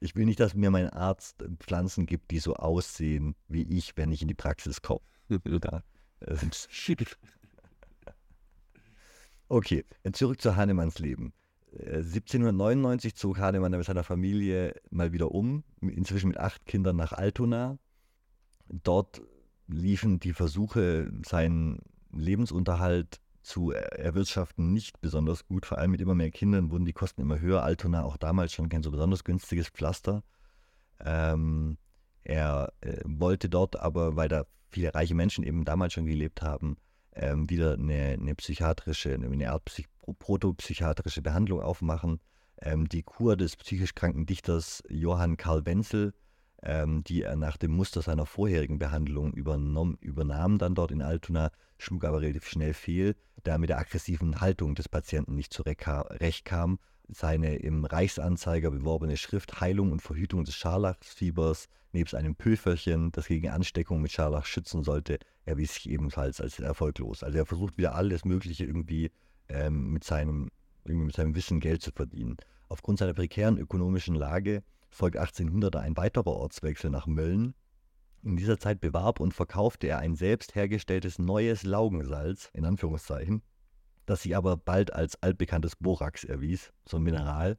Ich will nicht, dass mir mein Arzt Pflanzen gibt, die so aussehen wie ich, wenn ich in die Praxis komme. <laughs> Okay, zurück zu Hahnemanns Leben. 1799 äh, zog Hahnemann mit seiner Familie mal wieder um, inzwischen mit acht Kindern nach Altona. Dort liefen die Versuche, seinen Lebensunterhalt zu erwirtschaften nicht besonders gut. Vor allem mit immer mehr Kindern wurden die Kosten immer höher. Altona auch damals schon kein so besonders günstiges Pflaster. Ähm, er äh, wollte dort aber, weil da viele reiche Menschen eben damals schon gelebt haben, ähm, wieder eine, eine, psychiatrische, eine Art Psych protopsychiatrische Behandlung aufmachen. Ähm, die Kur des psychisch kranken Dichters Johann Karl Wenzel, ähm, die er nach dem Muster seiner vorherigen Behandlung übernahm, dann dort in Altona, schlug aber relativ schnell fehl, da er mit der aggressiven Haltung des Patienten nicht zurecht kam. Seine im Reichsanzeiger beworbene Schrift Heilung und Verhütung des Scharlachsfiebers nebst einem Pülferchen, das gegen Ansteckung mit Scharlach schützen sollte, erwies sich ebenfalls als erfolglos. Also er versucht wieder alles Mögliche irgendwie ähm, mit, seinem, irgendwie mit seinem Wissen Geld zu verdienen. Aufgrund seiner prekären ökonomischen Lage folgt 1800 ein weiterer Ortswechsel nach Mölln. In dieser Zeit bewarb und verkaufte er ein selbst hergestelltes neues Laugensalz, in Anführungszeichen, das sich aber bald als altbekanntes Borax erwies, so ein Mineral.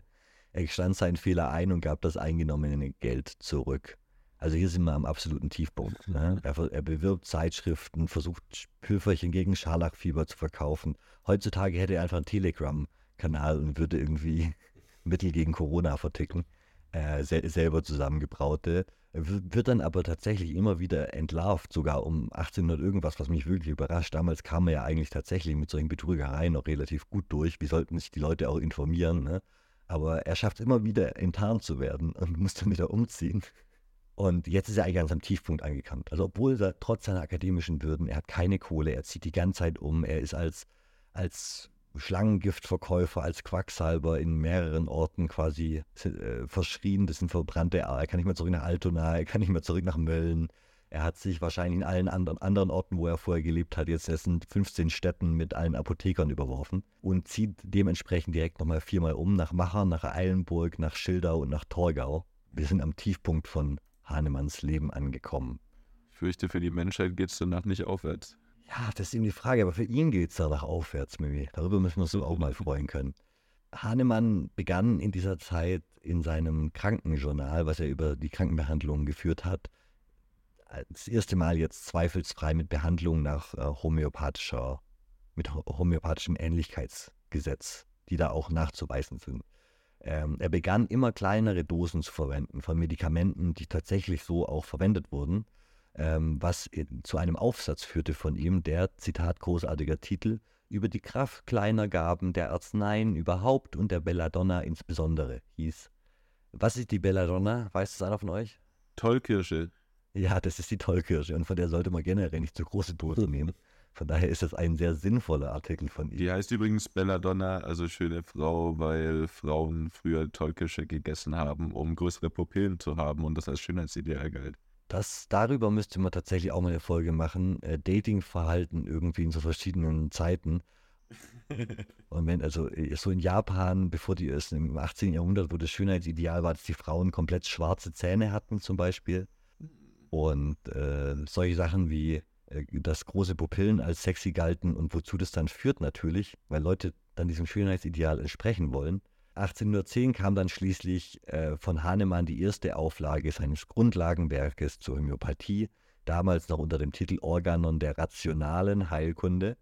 Er gestand seinen Fehler ein und gab das eingenommene Geld zurück. Also hier sind wir am absoluten Tiefpunkt. Ne? Er, er, bewirbt Zeitschriften, versucht Pülferchen gegen Scharlachfieber zu verkaufen. Heutzutage hätte er einfach einen Telegram-Kanal und würde irgendwie <laughs> Mittel gegen Corona verticken. Äh, sel selber zusammengebraute. Wird dann aber tatsächlich immer wieder entlarvt, sogar um 1800 irgendwas, was mich wirklich überrascht. Damals kam er ja eigentlich tatsächlich mit solchen Betrügereien noch relativ gut durch. Wie sollten sich die Leute auch informieren? Ne? Aber er schafft immer wieder enttarnt zu werden und <laughs> muss dann wieder umziehen. Und jetzt ist er eigentlich an seinem Tiefpunkt angekommen. Also obwohl er trotz seiner akademischen Würden, er hat keine Kohle, er zieht die ganze Zeit um, er ist als, als Schlangengiftverkäufer, als Quacksalber in mehreren Orten quasi äh, verschrien. Das sind verbrannte, er kann nicht mehr zurück nach Altona, er kann nicht mehr zurück nach Mölln. Er hat sich wahrscheinlich in allen anderen, anderen Orten, wo er vorher gelebt hat, jetzt erst in 15 Städten mit allen Apothekern überworfen und zieht dementsprechend direkt nochmal viermal um nach Machern, nach Eilenburg, nach Schildau und nach Torgau. Wir sind am Tiefpunkt von Hahnemanns Leben angekommen. Ich fürchte, für die Menschheit geht es danach nicht aufwärts. Ja, das ist eben die Frage, aber für ihn geht es danach aufwärts, Mimi. Darüber müssen wir uns auch mal freuen können. Hahnemann begann in dieser Zeit in seinem Krankenjournal, was er über die Krankenbehandlung geführt hat, das erste Mal jetzt zweifelsfrei mit Behandlung nach äh, homöopathischer, mit homöopathischem Ähnlichkeitsgesetz, die da auch nachzuweisen sind. Ähm, er begann immer kleinere Dosen zu verwenden von Medikamenten, die tatsächlich so auch verwendet wurden, ähm, was zu einem Aufsatz führte von ihm, der, Zitat, großartiger Titel, über die Kraft kleiner Gaben der Arzneien überhaupt und der Belladonna insbesondere hieß. Was ist die Belladonna? Weiß es einer von euch? Tollkirsche. Ja, das ist die Tollkirsche und von der sollte man generell nicht zu große Dosen nehmen. Von daher ist das ein sehr sinnvoller Artikel von ihm. Die heißt übrigens Belladonna, also schöne Frau, weil Frauen früher Tollkirsche gegessen haben, um größere Pupillen zu haben und das als Schönheitsideal galt. Das, darüber müsste man tatsächlich auch mal eine Folge machen. Äh, Datingverhalten irgendwie in so verschiedenen Zeiten. <laughs> Und wenn, also äh, so in Japan, bevor die erst im 18. Jahrhundert, wo das Schönheitsideal war, dass die Frauen komplett schwarze Zähne hatten, zum Beispiel. Und äh, solche Sachen wie, dass große Pupillen als sexy galten und wozu das dann führt natürlich, weil Leute dann diesem Schönheitsideal entsprechen wollen. 1810 kam dann schließlich äh, von Hahnemann die erste Auflage seines Grundlagenwerkes zur Homöopathie, damals noch unter dem Titel Organon der rationalen Heilkunde.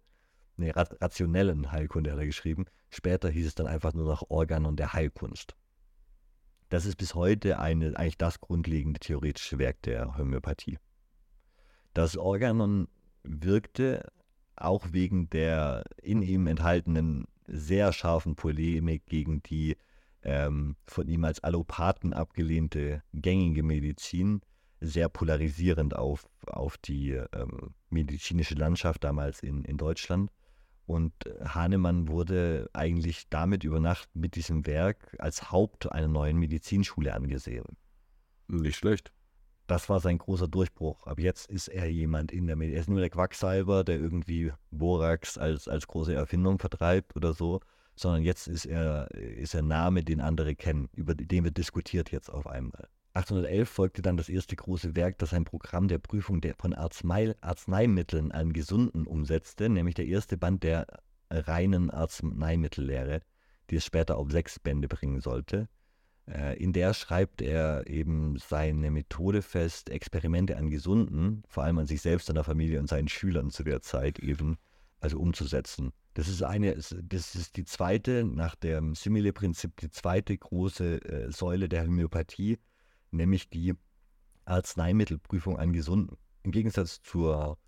Ne, rationellen Heilkunde hat er geschrieben. Später hieß es dann einfach nur noch Organon der Heilkunst. Das ist bis heute eine, eigentlich das grundlegende theoretische Werk der Homöopathie. Das Organon wirkte auch wegen der in ihm enthaltenen sehr scharfen Polemik gegen die ähm, von ihm als Allopathen abgelehnte gängige Medizin sehr polarisierend auf, auf die ähm, medizinische Landschaft damals in, in Deutschland. Und Hahnemann wurde eigentlich damit über Nacht mit diesem Werk als Haupt einer neuen Medizinschule angesehen. Nicht schlecht das war sein großer Durchbruch. Ab jetzt ist er jemand in der Medizin. Er ist nur der Quacksalber, der irgendwie Borax als, als große Erfindung vertreibt oder so, sondern jetzt ist er, ist er Name, den andere kennen, über den wird diskutiert jetzt auf einmal. 1811 folgte dann das erste große Werk, das ein Programm der Prüfung der, von Arznei, Arzneimitteln an Gesunden umsetzte, nämlich der erste Band der reinen Arzneimittellehre, die es später auf sechs Bände bringen sollte. Äh, in der schreibt er eben seine Methode fest, Experimente an Gesunden, vor allem an sich selbst, der Familie und seinen Schülern zu der Zeit eben, also umzusetzen. Das ist eine, das ist die zweite, nach dem Simile-Prinzip, die zweite große äh, Säule der Homöopathie, nämlich die Arzneimittelprüfung an Gesunden. Im Gegensatz zur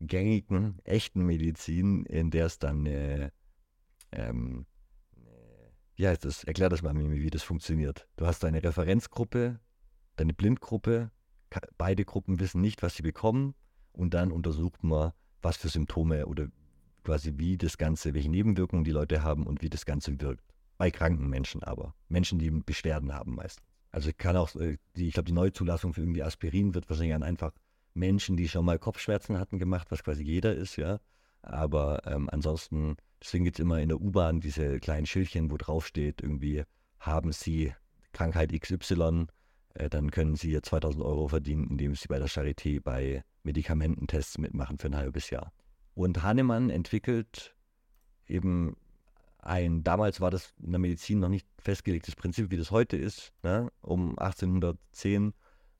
gängigen, echten Medizin, in der es dann eine ähm, wie heißt das? Erklär das mal, Mimi, wie das funktioniert. Du hast deine Referenzgruppe, deine Blindgruppe, beide Gruppen wissen nicht, was sie bekommen und dann untersucht man, was für Symptome oder quasi wie das Ganze, welche Nebenwirkungen die Leute haben und wie das Ganze wirkt. Bei kranken Menschen aber. Menschen, die Beschwerden haben meistens. Also ich kann auch, äh, ich glaube, die Neuzulassung für irgendwie Aspirin wird wahrscheinlich an einfach Menschen, die schon mal Kopfschmerzen hatten, gemacht, was quasi jeder ist, ja. Aber ähm, ansonsten Deswegen gibt es immer in der U-Bahn diese kleinen Schildchen, wo drauf steht, irgendwie haben Sie Krankheit XY, äh, dann können Sie 2000 Euro verdienen, indem Sie bei der Charité bei Medikamententests mitmachen für ein halbes Jahr. Und Hahnemann entwickelt eben ein, damals war das in der Medizin noch nicht festgelegtes Prinzip, wie das heute ist, ne? um 1810.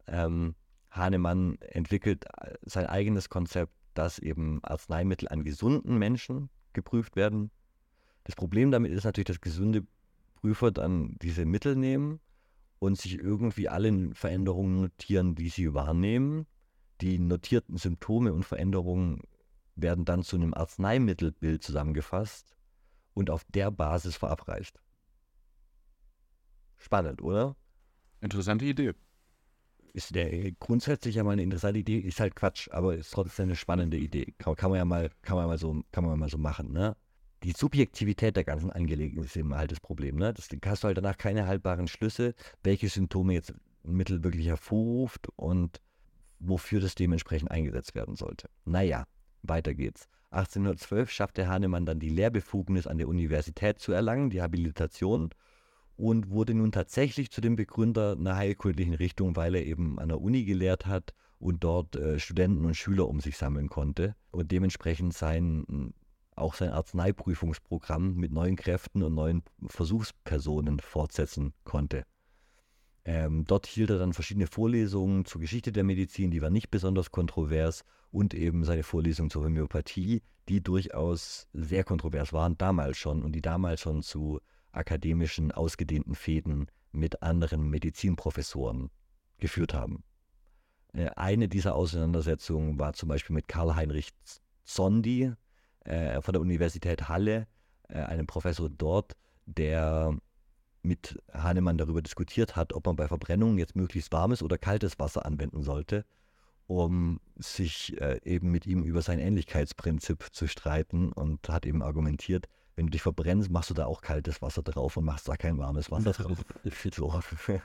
Ähm, Hahnemann entwickelt äh, sein eigenes Konzept, dass eben Arzneimittel an gesunden Menschen geprüft werden. Das Problem damit ist natürlich, dass gesunde Prüfer dann diese Mittel nehmen und sich irgendwie alle Veränderungen notieren, die sie wahrnehmen. Die notierten Symptome und Veränderungen werden dann zu einem Arzneimittelbild zusammengefasst und auf der Basis verabreicht. Spannend, oder? Interessante Idee. Ist der grundsätzlich ja mal eine interessante Idee, ist halt Quatsch, aber ist trotzdem eine spannende Idee. Kann, kann, man ja mal, kann man mal so, kann man mal so machen, ne? Die Subjektivität der ganzen Angelegenheit ist eben halt das Problem, ne? Das hast du halt danach keine haltbaren Schlüsse, welche Symptome jetzt ein Mittel wirklich hervorruft und wofür das dementsprechend eingesetzt werden sollte. Naja, weiter geht's. 1812 schaffte Hahnemann dann die Lehrbefugnis an der Universität zu erlangen, die Habilitation und wurde nun tatsächlich zu dem Begründer einer heilkundlichen Richtung, weil er eben an der Uni gelehrt hat und dort äh, Studenten und Schüler um sich sammeln konnte und dementsprechend sein auch sein Arzneiprüfungsprogramm mit neuen Kräften und neuen Versuchspersonen fortsetzen konnte. Ähm, dort hielt er dann verschiedene Vorlesungen zur Geschichte der Medizin, die waren nicht besonders kontrovers, und eben seine Vorlesungen zur Homöopathie, die durchaus sehr kontrovers waren, damals schon und die damals schon zu akademischen, ausgedehnten Fäden mit anderen Medizinprofessoren geführt haben. Äh, eine dieser Auseinandersetzungen war zum Beispiel mit Karl-Heinrich Zondi äh, von der Universität Halle, äh, einem Professor dort, der mit Hahnemann darüber diskutiert hat, ob man bei Verbrennungen jetzt möglichst warmes oder kaltes Wasser anwenden sollte, um sich eben mit ihm über sein Ähnlichkeitsprinzip zu streiten und hat eben argumentiert, wenn du dich verbrennst, machst du da auch kaltes Wasser drauf und machst da kein warmes Wasser drauf. <laughs> so. <laughs>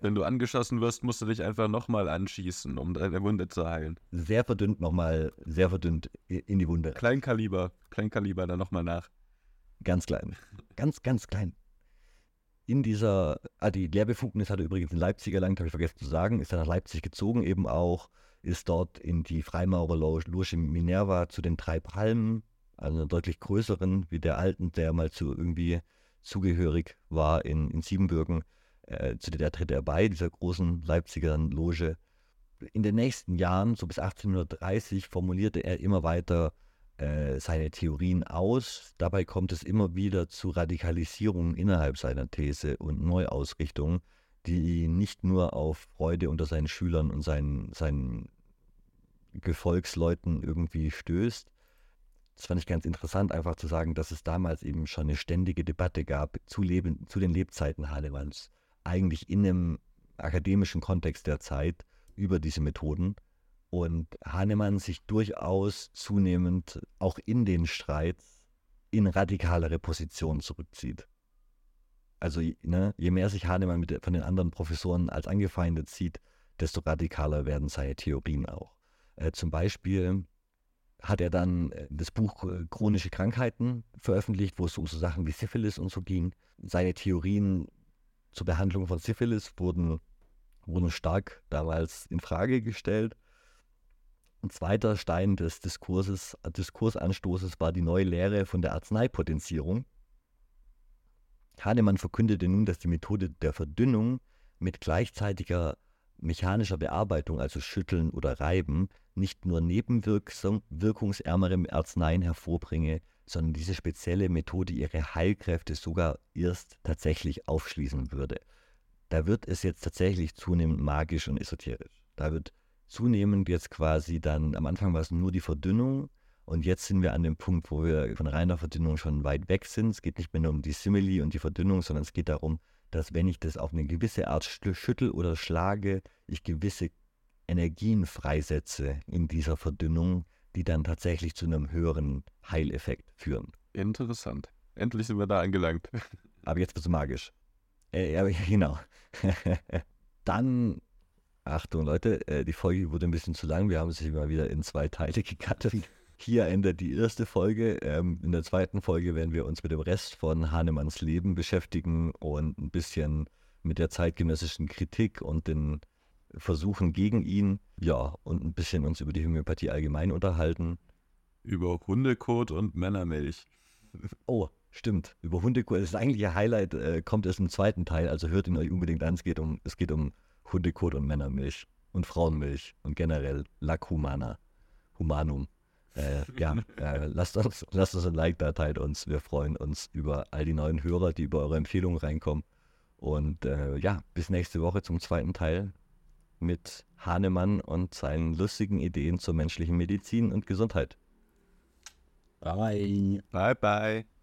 Wenn du angeschossen wirst, musst du dich einfach nochmal anschießen, um deine Wunde zu heilen. Sehr verdünnt nochmal, sehr verdünnt in die Wunde. Kleinkaliber, Kleinkaliber dann nochmal nach. Ganz klein. Ganz, ganz klein. In dieser, ah, die Lehrbefugnis hat er übrigens in Leipzig erlangt, habe ich vergessen zu sagen, ist dann nach Leipzig gezogen eben auch, ist dort in die Freimaurerloge Minerva zu den drei Palmen, also einer deutlich größeren wie der alten, der mal zu irgendwie zugehörig war in, in Siebenbürgen, äh, zu der tritt er bei, dieser großen Leipziger Loge. In den nächsten Jahren, so bis 1830, formulierte er immer weiter äh, seine Theorien aus. Dabei kommt es immer wieder zu Radikalisierungen innerhalb seiner These und Neuausrichtungen, die nicht nur auf Freude unter seinen Schülern und seinen, seinen Gefolgsleuten irgendwie stößt. Das fand ich ganz interessant, einfach zu sagen, dass es damals eben schon eine ständige Debatte gab zu, Leben, zu den Lebzeiten Hahnemanns, eigentlich in einem akademischen Kontext der Zeit über diese Methoden und Hahnemann sich durchaus zunehmend auch in den Streits in radikalere Positionen zurückzieht. Also ne, je mehr sich Hahnemann mit, von den anderen Professoren als angefeindet sieht, desto radikaler werden seine Theorien auch. Äh, zum Beispiel hat er dann äh, das Buch äh, Chronische Krankheiten veröffentlicht, wo es um so Sachen wie Syphilis und so ging. Seine Theorien zur Behandlung von Syphilis wurden, wurden stark damals in Frage gestellt. Ein zweiter Stein des Diskurses, Diskursanstoßes war die neue Lehre von der Arzneipotenzierung. Hahnemann verkündete nun, dass die Methode der Verdünnung mit gleichzeitiger mechanischer Bearbeitung, also Schütteln oder Reiben, nicht nur nebenwirkungsärmere Arzneien hervorbringe, sondern diese spezielle Methode ihre Heilkräfte sogar erst tatsächlich aufschließen würde. Da wird es jetzt tatsächlich zunehmend magisch und esoterisch. Da wird zunehmend jetzt quasi dann, am Anfang war es nur die Verdünnung und jetzt sind wir an dem Punkt, wo wir von reiner Verdünnung schon weit weg sind. Es geht nicht mehr nur um die Simili und die Verdünnung, sondern es geht darum, dass wenn ich das auf eine gewisse Art schüttel oder schlage, ich gewisse Energien freisetze in dieser Verdünnung, die dann tatsächlich zu einem höheren Heileffekt führen. Interessant. Endlich sind wir da angelangt. <laughs> Aber jetzt wird es magisch. Äh, ja, <laughs> genau. <laughs> dann Achtung Leute, äh, die Folge wurde ein bisschen zu lang. Wir haben sie mal wieder in zwei Teile gecuttet. Hier endet die erste Folge. Ähm, in der zweiten Folge werden wir uns mit dem Rest von Hahnemanns Leben beschäftigen und ein bisschen mit der zeitgenössischen Kritik und den Versuchen gegen ihn. Ja, und ein bisschen uns über die Homöopathie allgemein unterhalten. Über Hundekot und Männermilch. Oh, stimmt. Über Hundekot. Das eigentliche Highlight äh, kommt erst im zweiten Teil, also hört ihn euch unbedingt an. Es geht um, es geht um Hundekot und Männermilch und Frauenmilch und generell Lac Humana, Humanum. Äh, ja, äh, lasst, uns, <laughs> lasst uns ein Like da, teilt uns. Wir freuen uns über all die neuen Hörer, die über eure Empfehlungen reinkommen. Und äh, ja, bis nächste Woche zum zweiten Teil mit Hahnemann und seinen lustigen Ideen zur menschlichen Medizin und Gesundheit. Bye. Bye, bye.